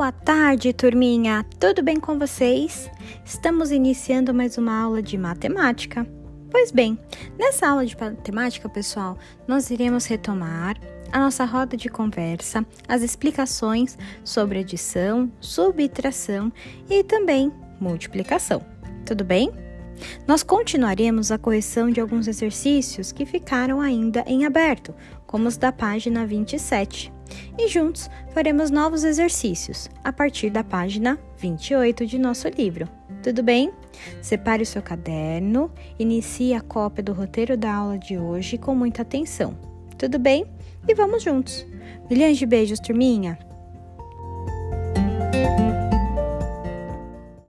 Boa tarde, turminha! Tudo bem com vocês? Estamos iniciando mais uma aula de matemática. Pois bem, nessa aula de matemática, pessoal, nós iremos retomar a nossa roda de conversa, as explicações sobre adição, subtração e também multiplicação. Tudo bem? Nós continuaremos a correção de alguns exercícios que ficaram ainda em aberto, como os da página 27 e juntos faremos novos exercícios a partir da página 28 de nosso livro. Tudo bem? Separe o seu caderno, inicie a cópia do roteiro da aula de hoje com muita atenção. Tudo bem? E vamos juntos. Milhões de beijos, turminha!